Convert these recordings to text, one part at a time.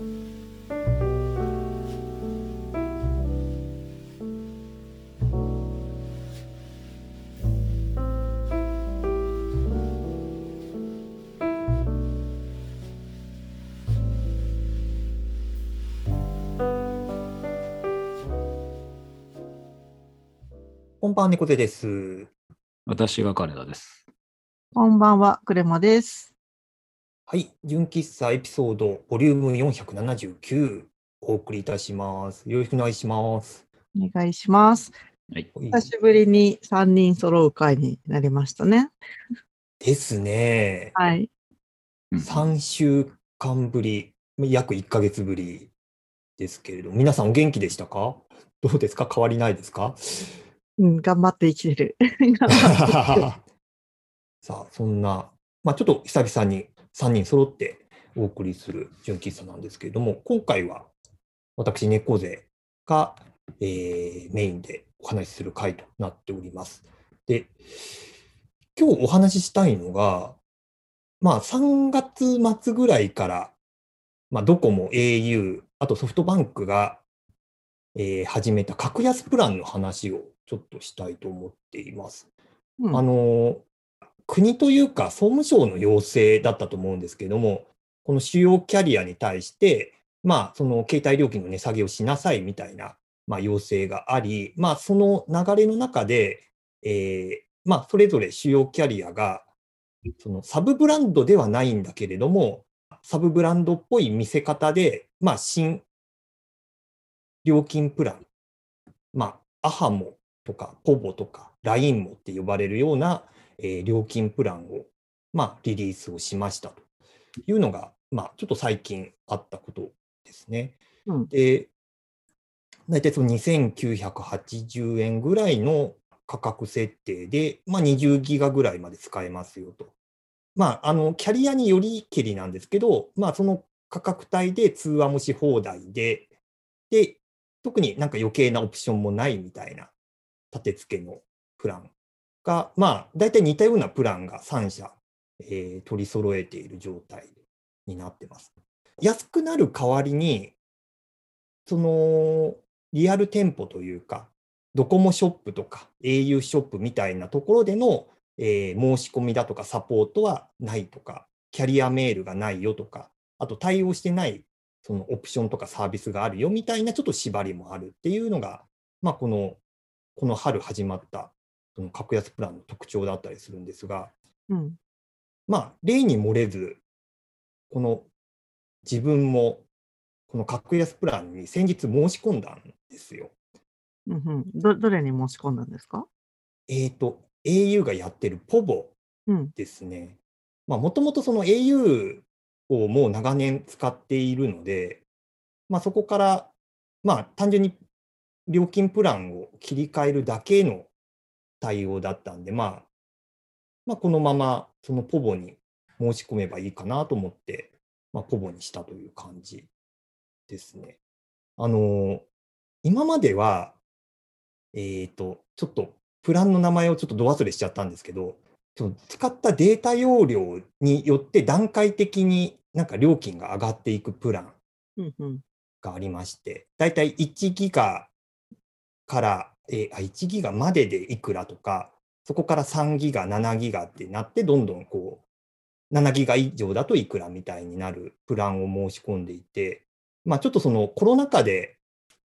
こんばんは、猫背です。私が金田です。こんばんは、クレマです。はい、純喫茶エピソード、ボリューム479、お送りいたします。よろしくお願いします。お願いします。はい。久しぶりに3人揃う会になりましたね。ですね。はい。うん3週間ぶり、約1ヶ月ぶりですけれど、皆さんお元気でしたか？どうですか？変わりないですか？うん、頑張って生きてる。てさあ、そんな、まあ、ちょっと久々に3人揃ってお送りする純喫茶なんですけれども、今回は私、猫背が、えーメインでお話しする回となっております。で、今日お話ししたいのが、まあ、3月末ぐらいから、まあ、ドコモ、au、あとソフトバンクが、えー始めた格安プランの話をちょっとしたいと思っています。うんあの国というか総務省の要請だったと思うんですけれども、この主要キャリアに対して、まあ、その携帯料金の値下げをしなさいみたいな、まあ、要請があり、まあ、その流れの中で、えーまあ、それぞれ主要キャリアが、そのサブブランドではないんだけれども、サブブランドっぽい見せ方で、まあ、新料金プラン、まあ、アハモとか、ポボとか、ラインモって呼ばれるような、えー料金プランを、まあ、リリースをしましたというのが、まあ、ちょっと最近あったことですね。うんで、大体その2980円ぐらいの価格設定で、まあ、20ギガぐらいまで使えますよと。まあ、あの、キャリアによりけりなんですけど、まあ、その価格帯で通話もし放題で、で、特になんか余計なオプションもないみたいな立て付けのプランが、まあ、大体似たようなプランが3社、えー取り揃えている状態になってます。安くなる代わりに、そのリアル店舗というか、ドコモショップとか au ショップみたいなところでの、えー申し込みだとかサポートはないとか、キャリアメールがないよとか、あと対応してないそのオプションとかサービスがあるよみたいなちょっと縛りもあるっていうのが、まあ、このこの春始まったその格安プランの特徴だったりするんですが、うん。まあ、例に漏れず、この自分もこの格安プランに先日申し込んだんですよ。うんうん。ど、どれに申し込んだんですか？えっ、と、au がやってるポボうん。ですね。まあ、もともとその au をもう長年使っているので、まあ、そこから、まあ、単純に料金プランを切り替えるだけの対応だったんで、まあ、まあ、このままそのポボに申し込めばいいかなと思って、まあ、ポボにしたという感じですね。あの今までは、えっ、と、ちょっとプランの名前をちょっとど忘れしちゃったんですけど、使ったデータ容量によって段階的になんか料金が上がっていくプラン。がありまして、だいたい1ギガから、えー1ギガまででいくらとか、そこから3ギガ、7ギガってなって、どんどんこう、7ギガ以上だといくらみたいになるプランを申し込んでいて、まあちょっとそのコロナ禍で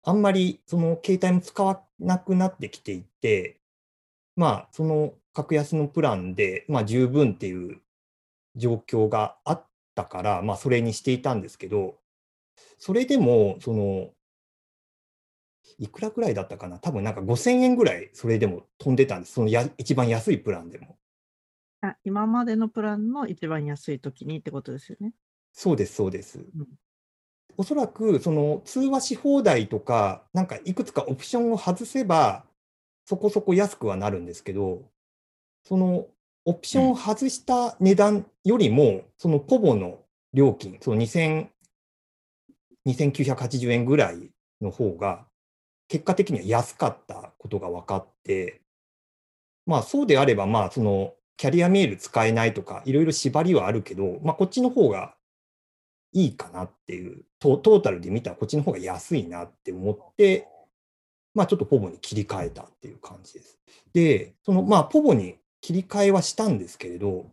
あんまりその携帯も使わなくなってきていて、まあその格安のプランで、まあ十分っていう状況があったから、まあそれにしていたんですけど、それでも、その、いくらぐらいだったかな？多分なんか5000円ぐらいそれでも飛んでたんです。そのや一番安いプランでも。あ、今までのプランの一番安い時にってことですよね。そうです、そうです。んおそらく、その通話し放題とか、なんかいくつかオプションを外せば、そこそこ安くはなるんですけど、そのオプションを外した値段よりも、そのポボの料金、その2000 2980円ぐらいの方が、結果的には安かったことが分かって、まあそうであれば、まあそのキャリアメール使えないとか、いろいろ縛りはあるけど、まあこっちの方がいいかなっていう、トトータルで見たらこっちの方が安いなって思って、まあちょっとポボに切り替えたっていう感じです。で、そのまあポボに切り替えはしたんですけれど、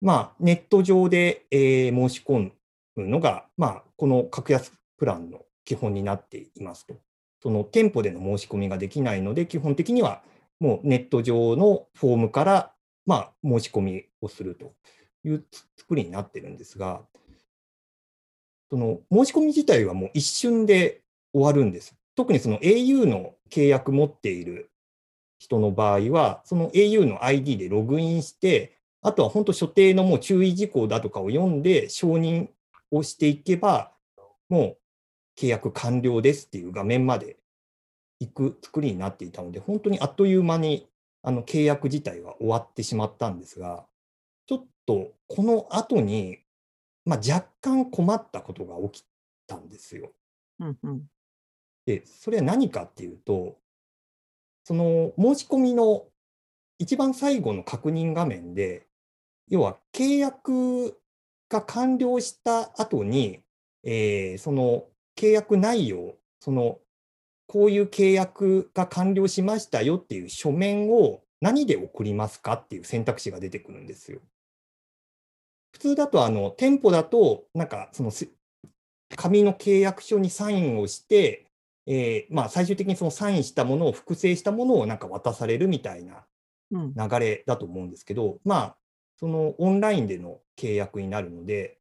まあネット上で、えー申し込むのが、まあこの格安プランの基本になっていますと。その店舗での申し込みができないので、基本的にはもうネット上のフォームから、まあ、申し込みをするという作りになってるんですが、その申し込み自体はもう一瞬で終わるんです。特にその au の契約持っている人の場合は、その au の ID でログインして、あとは本当所定のもう注意事項だとかを読んで承認をしていけば、もう契約完了ですっていう画面まで行く作りになっていたので、本当にあっという間にあの契約自体は終わってしまったんですが、ちょっとこの後に、まあ、若干困ったことが起きたんですよ。うんうん。で、それは何かっていうと、その申し込みの一番最後の確認画面で、要は契約が完了した後に、えーその契約内容、そのこういう契約が完了しましたよっていう書面を何で送りますかっていう選択肢が出てくるんですよ。普通だとあの店舗だとなんかそのす紙の契約書にサインをして、えーまあ、最終的にそのサインしたものを複製したものをなんか渡されるみたいなうん流れだと思うんですけど、まあ、そのオンラインでの契約になるので、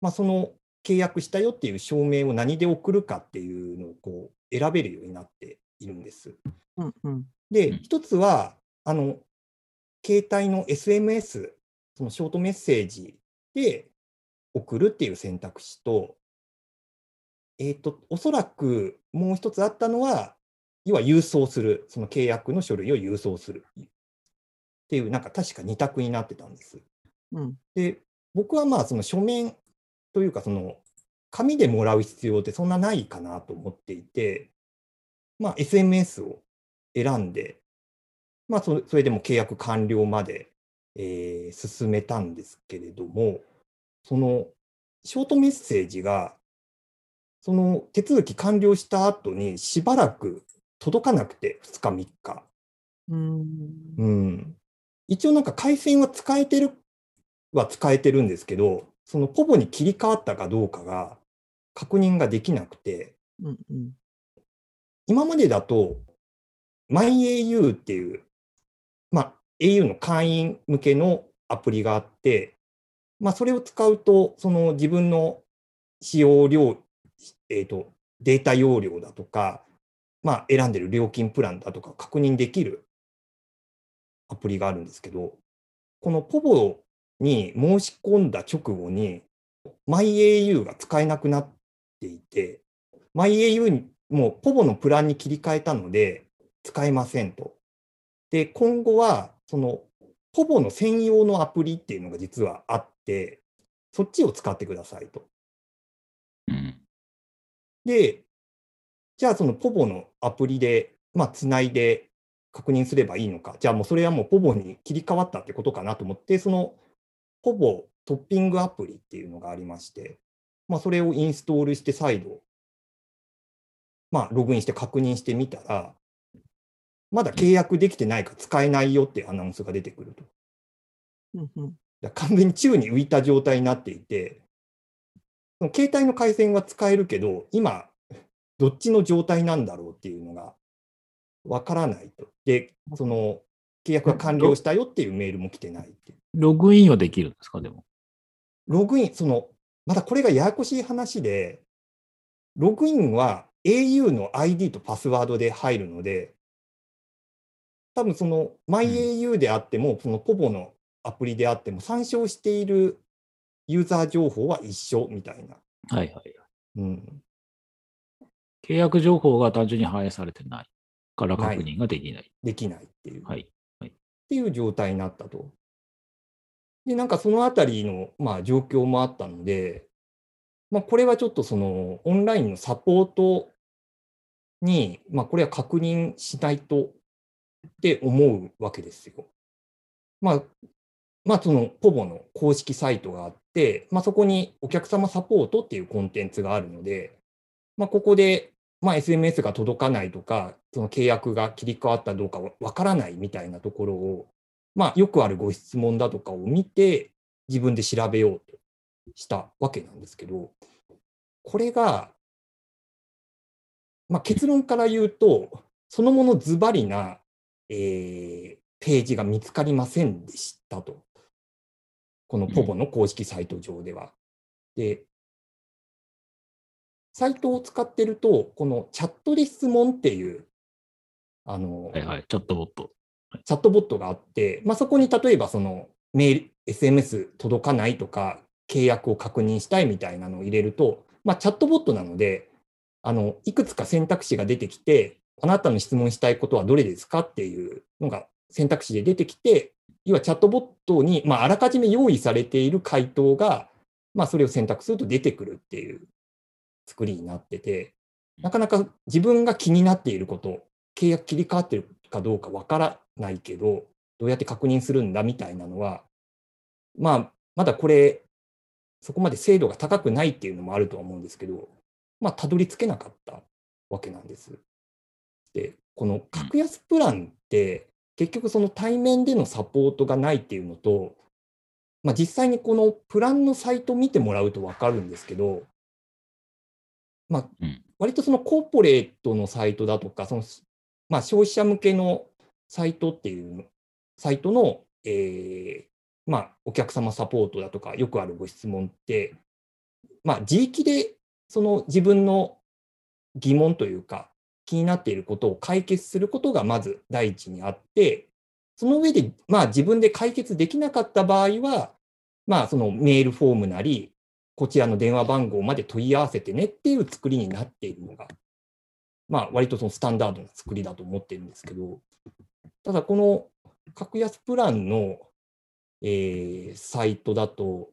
まあ、その契約したよっていう証明を何で送るかっていうのをこう選べるようになっているんです。うんうん。うで、ん一つは、あの、携帯の SMS、そのショートメッセージで送るっていう選択肢と、えっ、と、おそらくもう一つあったのは、要は郵送する、その契約の書類を郵送するっていう、なんか確か二択になってたんです。うんで、僕はまあその書面というか、その紙でもらう必要ってそんなないかなと思っていて、まあ SMS を選んで、まあそれそれでも契約完了まで、えー進めたんですけれども、そのショートメッセージが、その手続き完了した後にしばらく届かなくて、2日、3日。うん。うん、一応なんか回線は使えてるは使えてるんですけど、そのポボに切り替わったかどうかが確認ができなくて、うんうん。今までだと MyAU っていう、まあ、au の会員向けのアプリがあって、まあ、それを使うと、その自分の使用量、えーと、データ容量だとか、まあ、選んでる料金プランだとか確認できるアプリがあるんですけど、このポボに申し込んだ直後に、MyAU が使えなくなっていて、MyAU にもうポボのプランに切り替えたので、使えませんと。で、今後は、その、ポボの専用のアプリっていうのが実はあって、そっちを使ってくださいと。うん。で、じゃあそのポボのアプリで、まあ、つないで確認すればいいのか。じゃあもうそれはもうポボに切り替わったってことかなと思って、そのポボトッピングアプリっていうのがありまして、まあ、それをインストールして再度、まあ、ログインして確認してみたら、まだ契約できてないか使えないよっていうアナウンスが出てくると。うんうん。だから完全に宙に浮いた状態になっていて、その携帯の回線は使えるけど、今、どっちの状態なんだろうっていうのがわからないと。で、その契約が完了したよっていうメールも来てないっていう。ログインはできるんですか、でも。ログイン、その、またこれがややこしい話で、ログインは au の ID とパスワードで入るので、多分その MyAU であっても、そのポボのアプリであっても、参照しているユーザー情報は一緒みたいな。はいはい。うん、契約情報が単純に反映されてないから確認ができない。できないっていう。はい。っていう状態になったと。で、なんかそのあたりの、まあ、状況もあったので、まあ、これはちょっとそのオンラインのサポートに、まあ、これは確認しないとって思うわけですよ。まあ、まあ、そのポボの公式サイトがあって、まあ、そこにお客様サポートっていうコンテンツがあるので、まあ、ここで、まあ、SMS が届かないとか、その契約が切り替わったどうかわからないみたいなところを、まあ、よくあるご質問だとかを見て、自分で調べようとしたわけなんですけど、これが、まあ、結論から言うと、そのものズバリな、えー、ページが見つかりませんでしたと。このポボの公式サイト上では。で、サイトを使ってると、このチャットで質問っていう、あの、はいはい、チャットボット。チャットボットがあって、まあ、そこに例えばそのメール、SMS 届かないとか、契約を確認したいみたいなのを入れると、まあ、チャットボットなので、あの、いくつか選択肢が出てきて、あなたの質問したいことはどれですかっていうのが選択肢で出てきて、要はチャットボットに、まあ、あらかじめ用意されている回答が、まあ、それを選択すると出てくるっていう作りになってて、なかなか自分が気になっていること、契約切り替わってるかどうかわからないけど、どうやって確認するんだみたいなのは、まあ、まだこれ、そこまで精度が高くないっていうのもあるとは思うんですけど、まあ、たどり着けなかったわけなんです。で、この格安プランって、結局その対面でのサポートがないっていうのと、まあ、実際にこのプランのサイト見てもらうと分かるんですけど、まあ、割とそのコーポレートのサイトだとか、そのまあ、消費者向けのサイトっていうサイトの、えーまあ、お客様サポートだとか、よくあるご質問って、まあ、自力でその自分の疑問というか、気になっていることを解決することがまず第一にあって、その上で、まあ、自分で解決できなかった場合は、まあ、そのメールフォームなり、こちらの電話番号まで問い合わせてねっていう作りになっているのが、まあ、割とそのスタンダードな作りだと思ってるんですけど、ただこの格安プランの、えー、サイトだと、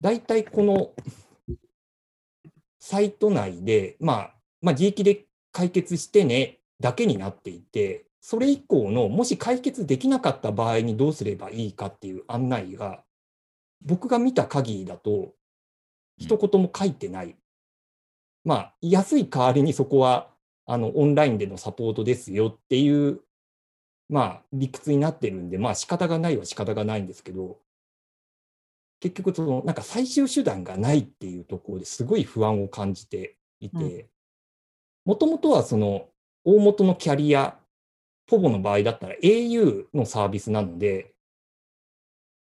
大体このサイト内で、まあ、まあ、自力で解決してねだけになっていて、それ以降のもし解決できなかった場合にどうすればいいかっていう案内が、僕が見た限りだと、一言も書いてない。まあ、安い代わりにそこはあのオンラインでのサポートですよっていう、まあ、理屈になってるんで、まあ仕方がないは仕方がないんですけど、結局その、なんか最終手段がないっていうところですごい不安を感じていて、もともとはその大元のキャリア、ポボの場合だったら au のサービスなので、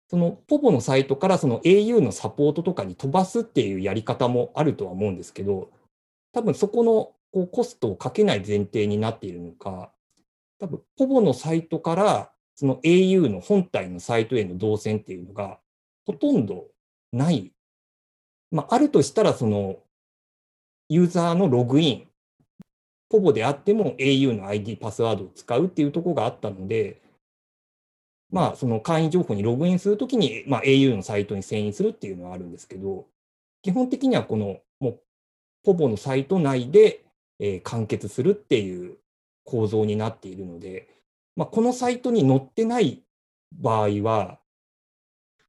そのポボのサイトからその au のサポートとかに飛ばすっていうやり方もあるとは思うんですけど、多分そこのこうコストをかけない前提になっているのか、多分ポボのサイトからその au の本体のサイトへの動線っていうのがほとんどない。まあ、あるとしたらそのユーザーのログインポボであっても au の ID パスワードを使うっていうところがあったので、まあ、その会員情報にログインするときに、まあ、au のサイトに遷移するっていうのはあるんですけど、基本的にはこの、もう、ポボのサイト内で、えー、完結するっていう構造になっているので、まあ、このサイトに載ってない場合は、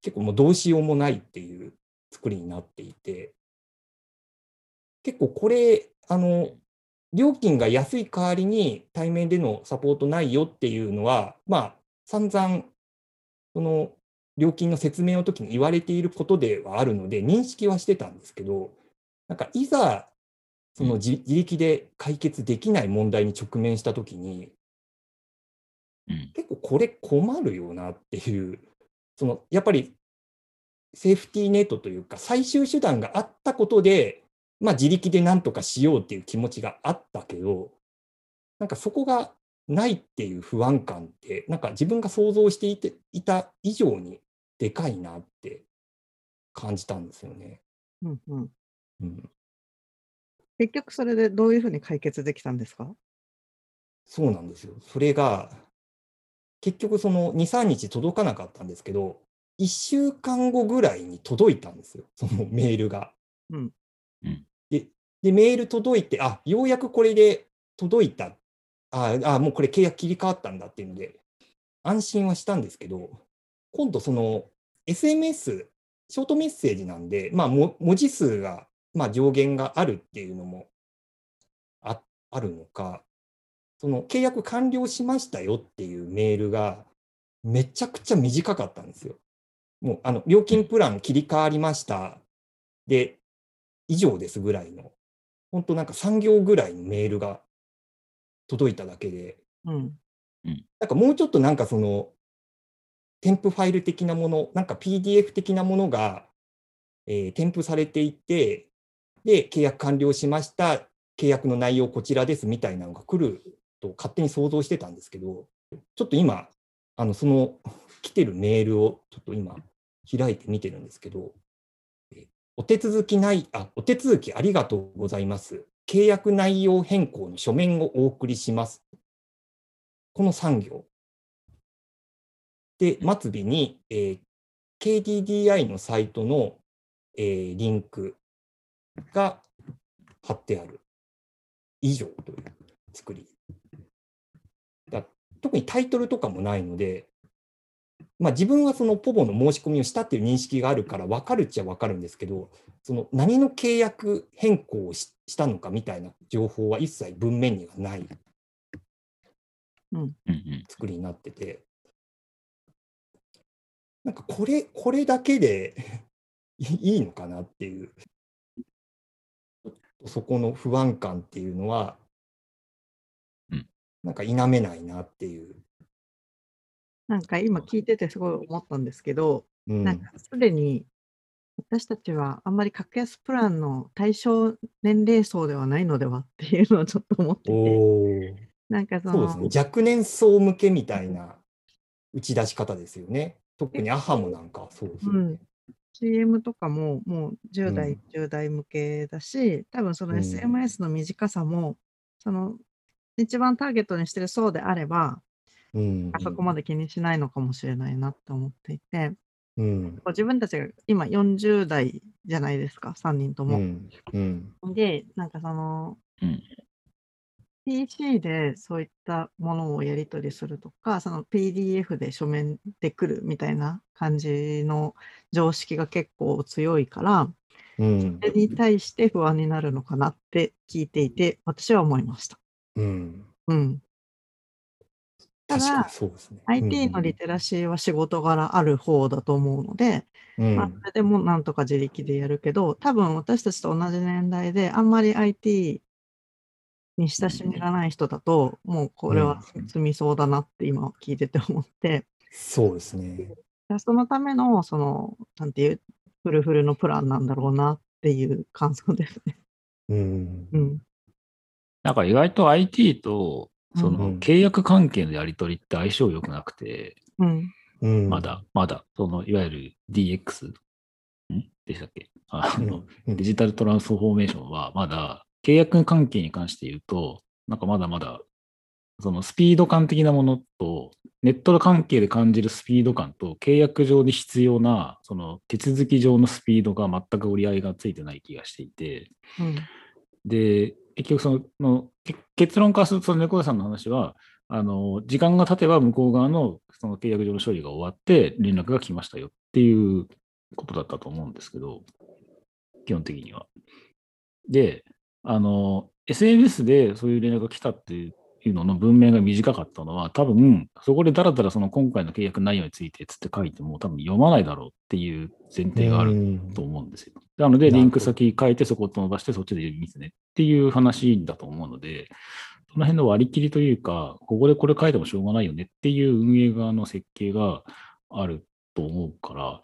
結構もうどうしようもないっていう作りになっていて、結構これ、あの、料金が安い代わりに対面でのサポートないよっていうのは、まあ、散々、その料金の説明の時に言われていることではあるので、認識はしてたんですけど、なんかいざ、その自力で解決できない問題に直面した時に、結構これ困るよなっていう、そのやっぱりセーフティーネットというか、最終手段があったことで、まあ自力で何とかしようっていう気持ちがあったけど、なんかそこがないっていう不安感って、なんか自分が想像していていた以上にでかいなって感じたんですよね。うんうんうん、結局それでどういうふうに解決できたんですか？そうなんですよ。それが、結局その2、3日届かなかったんですけど、1週間後ぐらいに届いたんですよ、そのメールが。うん、でで、メール届いて、あようやくこれで届いた。ああ、もうこれ契約切り替わったんだっていうので、安心はしたんですけど、今度その SMS ショートメッセージなんで、まあ、文字数が、まあ、上限があるっていうのもああるのか、その契約完了しましたよっていうメールがめちゃくちゃ短かったんですよ。もうあの料金プラン切り替わりました。で、以上ですぐらいの、本当なんか3行ぐらいのメールが届いただけで、うん。なんかもうちょっとなんかその、添付ファイル的なもの、なんか PDF 的なものが、えー添付されていて、で、契約完了しました、契約の内容こちらですみたいなのが来ると勝手に想像してたんですけど、ちょっと今、あのその来てるメールをちょっと今開いて見てるんですけど、えーお手続きない、あ、お手続きありがとうございます。契約内容変更の書面をお送りします。この3行。で、末尾に、えー KDDI のサイトの、えーリンクが貼ってある。以上という作り。だ特にタイトルとかもないので、まあ、自分はそのポボの申し込みをしたっていう認識があるから分かるっちゃ分かるんですけど、その何の契約変更をししたのかみたいな情報は一切文面にはない。うん。うん。作りになってて、なんかこれ、これだけでい いいのかなっていう、そこの不安感っていうのはうん、なんか否めないなっていう。なんか今聞いててすごい思ったんですけど、うん。なんかすでに私たちはあんまり格安プランの対象年齢層ではないのではっていうのをちょっと思ってて、なんかそのそうですね、若年層向けみたいな打ち出し方ですよね。特にアハモなんかそうですよね。うん。CM とかももう10代、うん。10代向けだし、多分そのうん。SMS の短さも、その一番ターゲットにしてる層であれば、うん。あそこまで気にしないのかもしれないなって思っていて、うん。自分たちが今40代じゃないですか、3人とも。うん。うん。で、なんかその、うん。PC でそういったものをやり取りするとか、その PDF で書面で来るみたいな感じの常識が結構強いから、うん。それに対して不安になるのかなって聞いていて、私は思いました。うん。うん。ただ、そうですね。IT のリテラシーは仕事柄ある方だと思うので、うんまあ、それでもなんとか自力でやるけど、多分私たちと同じ年代で、あんまり IT に親しみがない人だと、もうこれは積みそうだなって今聞いてて思って、そうですね。そのための、その、なんていう、フルフルのプランなんだろうなっていう感想ですね。うんうん。なんか意外と IT とそうん。の契約関係のやり取りって相性良くなくて、うん。うん。まだ、まだ、そのいわゆる DX ん？でしたっけ？あの、うん。デジタルトランスフォーメーションはまだ契約関係に関して言うと、なんかまだまだ、そのスピード感的なものと、ネット関係で感じるスピード感と、契約上に必要な、その手続き上のスピードが全く折り合いがついてない気がしていて、うん。で、結局その、結論化すると、その猫田さんの話は、あの、時間が経てば向こう側のその契約上の処理が終わって連絡が来ましたよっていうことだったと思うんですけど、基本的には。で、あの、SNS でそういう連絡が来たっていうのの文面が短かったのは、多分、そこでだらだらその今回の契約内容についてつって書いても多分読まないだろうっていう前提があるうんと思うんですよ。なので、リンク先書いてそこを飛ばしてそっちで見てねっていう話だと思うので、その辺の割り切りというか、ここでこれ書いてもしょうがないよねっていう運営側の設計があると思うから、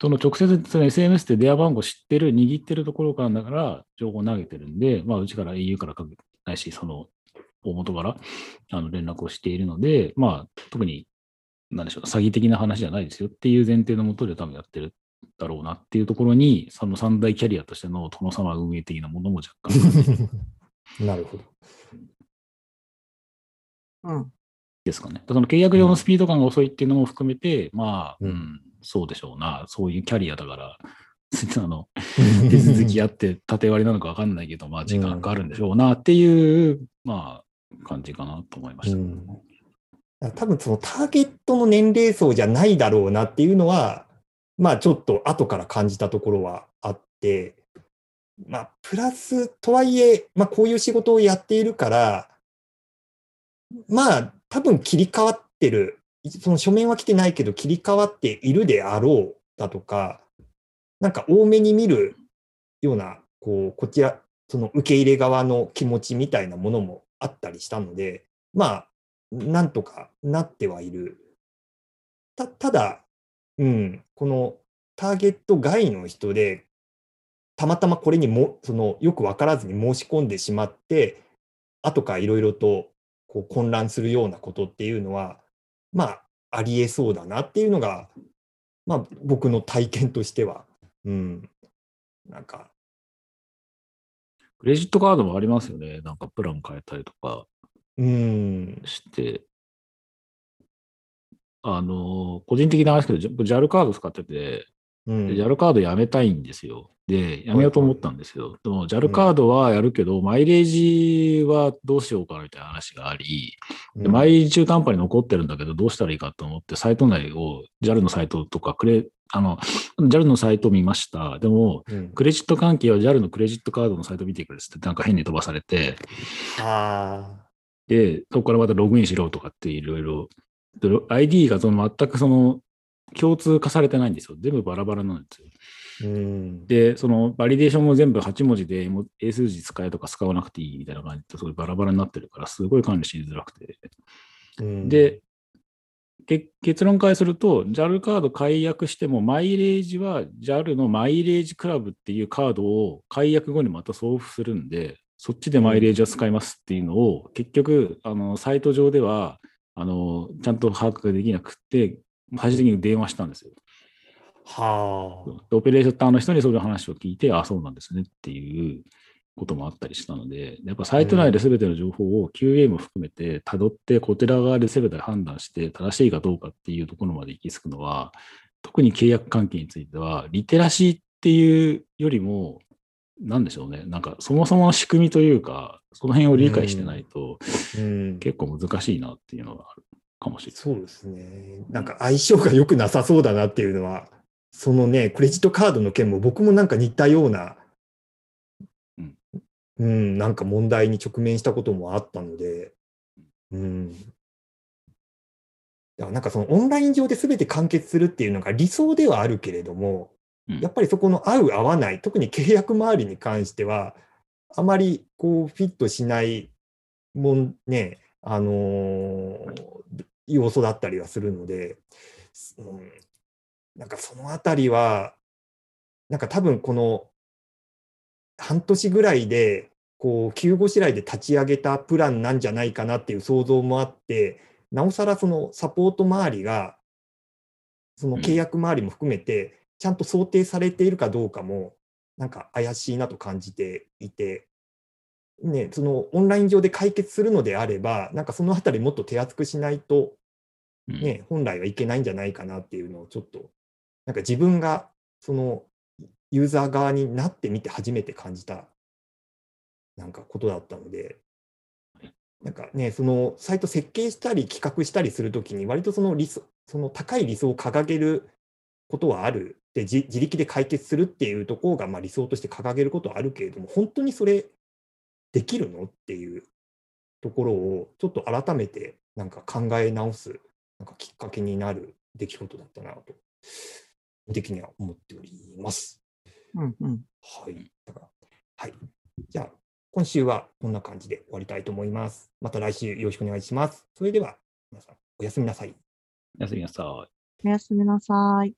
その直接その SNS で電話番号知ってる、握ってるところからだから情報を投げてるんで、まあ、うちから au からかけないし、その大元からあの連絡をしているので、まあ、特に、なんでしょう、詐欺的な話じゃないですよっていう前提のもとで多分やってるだろうなっていうところに、その三大キャリアとしての殿様運営的なものも若干 なるほど。うん。ですかね。その契約上のスピード感が遅いっていうのも含めて、まあ、ううんん、そうでしょうな。そういうキャリアだから、あの、手続きあって縦割りなのか分かんないけど、まあ時間かかるんでしょうなっていう、まあ、感じかなと思いました。うん多分そのターゲットの年齢層じゃないだろうなっていうのはまあちょっと後から感じたところはあって、まあプラスとはいえ、まあこういう仕事をやっているから、まあ多分切り替わってる、その書面は来てないけど切り替わっているであろうだとか、なんか多めに見るような、こう、こちら、その受け入れ側の気持ちみたいなものもあったりしたので、まあ、なんとかなってはいる。たただ、うん、このターゲット外の人で、たまたまこれにも、その、よくわからずに申し込んでしまって、後からいろいろとこう混乱するようなことっていうのは、まあ、ありえそうだなっていうのが、まあ、僕の体験としては、うん、なんか、クレジットカードもありますよね。なんかプラン変えたりとかうん、して。あの、個人的な話ですけど、ジャ JAL カード使ってて、うん。で JAL カードやめたいんですよ。で、やめようと思ったんですよ。でも JAL カードはやるけど、マイレージはどうしようかなみたいな話があり、でマイレージ中途半端に残ってるんだけど、どうしたらいいかと思って、サイト内を JAL のサイトとかクレ、あの、JAL のサイトを見ました。でも、うん。クレジット関係は JAL のクレジットカードのサイト見てくれって、なんか変に飛ばされて、あで、そこからまたログインしろとかっていろいろ、で ID がその全くその共通化されてないんですよ。全部バラバラなんですよ。ーうん、で、そのバリデーションも全部8文字で英数字使えとか使わなくていいみたいな感じですごいバラバラになってるから、すごい管理しづらくて。うん、で、け結論からすると、JAL カード解約しても、マイレージは JAL のマイレージクラブっていうカードを解約後にまた送付するんで、そっちでマイレージは使いますっていうのを、結局、あのサイト上ではあのちゃんと把握ができなくって、最終的に電話したんですよ。はあ、でオペレーターの人にそういう話を聞いて、あ、そうなんですねっていうこともあったりしたので、やっぱサイト内で全ての情報を QA も含めて辿って、こちら側で全て判断して正しいかどうかっていうところまで行き着くのは、特に契約関係については、リテラシーっていうよりも、なんでしょうね、なんかそもそもの仕組みというか、その辺を理解してないとうん、結構難しいなっていうのがあるかもしれない。そうですね。なんか相性が良くなさそうだなっていうのは、そのね、クレジットカードの件も僕もなんか似たような、うん、うん、なんか問題に直面したこともあったので、うん。だからなんかそのオンライン上で全て完結するっていうのが理想ではあるけれども、うんやっぱりそこの合う合わない、特に契約周りに関しては、あまりこうフィットしないもんね、あのー要素だったりはするので、うん、なんかそのあたりは、なんか多分この半年ぐらいで、こう、急ごしらいで立ち上げたプランなんじゃないかなっていう想像もあって、なおさらそのサポート周りが、その契約周りも含めて、ちゃんと想定されているかどうかも、なんか怪しいなと感じていて、ね、そのオンライン上で解決するのであれば、なんかそのあたりもっと手厚くしないと、うんね、本来はいけないんじゃないかなっていうのをちょっと、なんか自分がそのユーザー側になってみて初めて感じた、なんかことだったので、なんかね、そのサイト設計したり企画したりするときに、割とその理想、その高い理想を掲げることはある。で、自自力で解決するっていうところがまあ理想として掲げることはあるけれども、本当にそれできるの？っていうところをちょっと改めてなんか考え直すなんかきっかけになる出来事だったなと、的には思っております。うんうん。はい。だから、はい。じゃあ、今週はこんな感じで終わりたいと思います。また来週よろしくお願いします。それでは、皆さん、おやすみなさい。おやすみなさい。おやすみなさい。